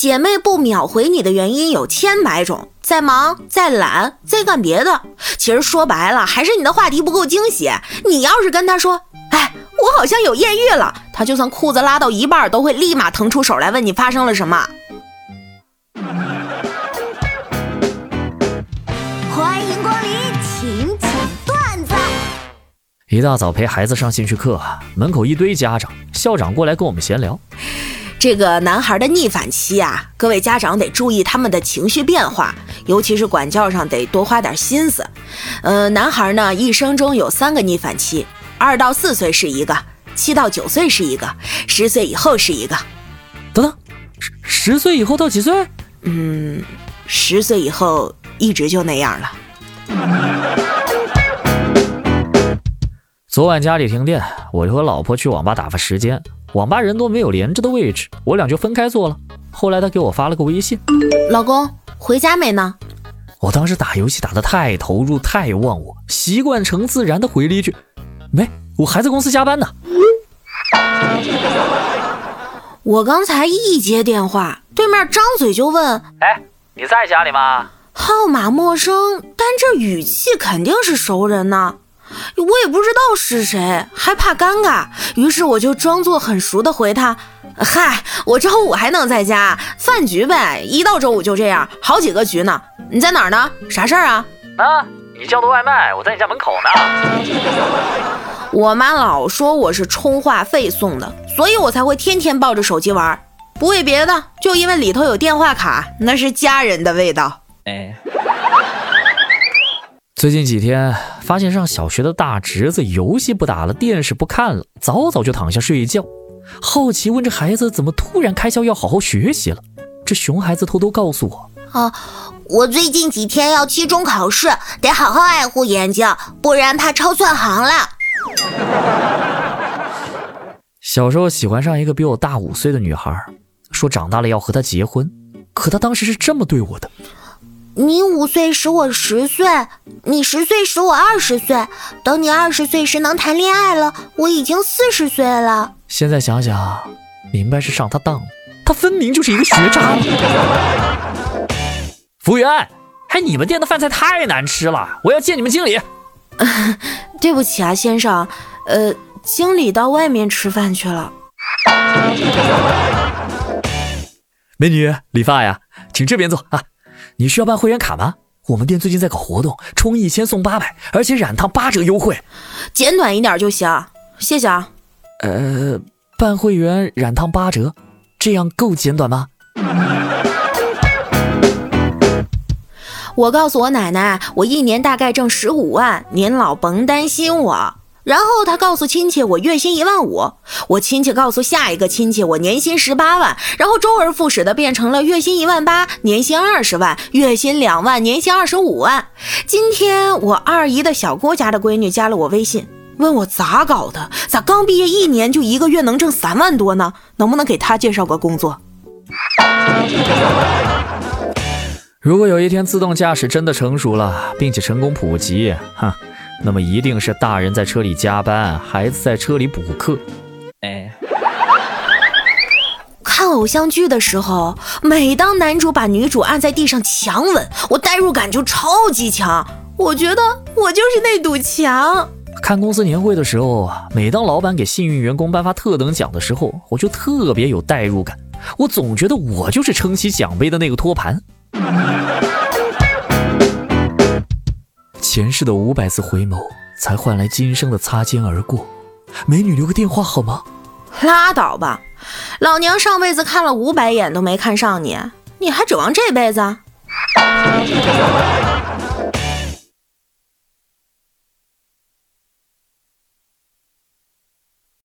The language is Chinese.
姐妹不秒回你的原因有千百种，在忙，在懒，在干别的。其实说白了，还是你的话题不够惊喜。你要是跟她说，哎，我好像有艳遇了，她就算裤子拉到一半，都会立马腾出手来问你发生了什么。欢迎光临，请讲段子。一大早陪孩子上兴趣课，门口一堆家长，校长过来跟我们闲聊。这个男孩的逆反期啊，各位家长得注意他们的情绪变化，尤其是管教上得多花点心思。呃，男孩呢一生中有三个逆反期，二到四岁是一个，七到九岁是一个，十岁以后是一个。等等，十十岁以后到几岁？嗯，十岁以后一直就那样了。昨晚家里停电，我就和老婆去网吧打发时间。网吧人多，没有连着的位置，我俩就分开坐了。后来他给我发了个微信：“老公，回家没呢？”我当时打游戏打得太投入，太忘我，习惯成自然的回了一句：“没，我还在公司加班呢。”我刚才一接电话，对面张嘴就问：“哎，你在家里吗？”号码陌生，但这语气肯定是熟人呢。我也不知道是谁，还怕尴尬，于是我就装作很熟的回他：“嗨，我周五还能在家，饭局呗，一到周五就这样，好几个局呢。你在哪儿呢？啥事儿啊？”“啊，你叫的外卖，我在你家门口呢。”我妈老说我是充话费送的，所以我才会天天抱着手机玩，不为别的，就因为里头有电话卡，那是家人的味道。哎。最近几天，发现上小学的大侄子游戏不打了，电视不看了，早早就躺下睡觉。好奇问这孩子怎么突然开窍要好好学习了？这熊孩子偷偷告诉我：啊，我最近几天要期中考试，得好好爱护眼睛，不然怕抄错行了。小时候喜欢上一个比我大五岁的女孩，说长大了要和她结婚，可她当时是这么对我的。你五岁时我十岁，你十岁时我二十岁。等你二十岁时能谈恋爱了，我已经四十岁了。现在想想，明白是上他当了。他分明就是一个学渣。服务员，哎，你们店的饭菜太难吃了，我要见你们经理。对不起啊，先生，呃，经理到外面吃饭去了。美女，理发呀，请这边坐啊。你需要办会员卡吗？我们店最近在搞活动，充一千送八百，而且染烫八折优惠。简短一点就行，谢谢啊。呃，办会员染烫八折，这样够简短吗？我告诉我奶奶，我一年大概挣十五万，您老甭担心我。然后他告诉亲戚，我月薪一万五。我亲戚告诉下一个亲戚，我年薪十八万。然后周而复始的变成了月薪一万八，年薪二十万，月薪两万，年薪二十五万。今天我二姨的小姑家的闺女加了我微信，问我咋搞的，咋刚毕业一年就一个月能挣三万多呢？能不能给她介绍个工作？如果有一天自动驾驶真的成熟了，并且成功普及，哈。那么一定是大人在车里加班，孩子在车里补课。哎，看偶像剧的时候，每当男主把女主按在地上强吻，我代入感就超级强。我觉得我就是那堵墙。看公司年会的时候，每当老板给幸运员工颁发特等奖的时候，我就特别有代入感。我总觉得我就是撑起奖杯的那个托盘。前世的五百次回眸，才换来今生的擦肩而过。美女，留个电话好吗？拉倒吧，老娘上辈子看了五百眼都没看上你，你还指望这辈子？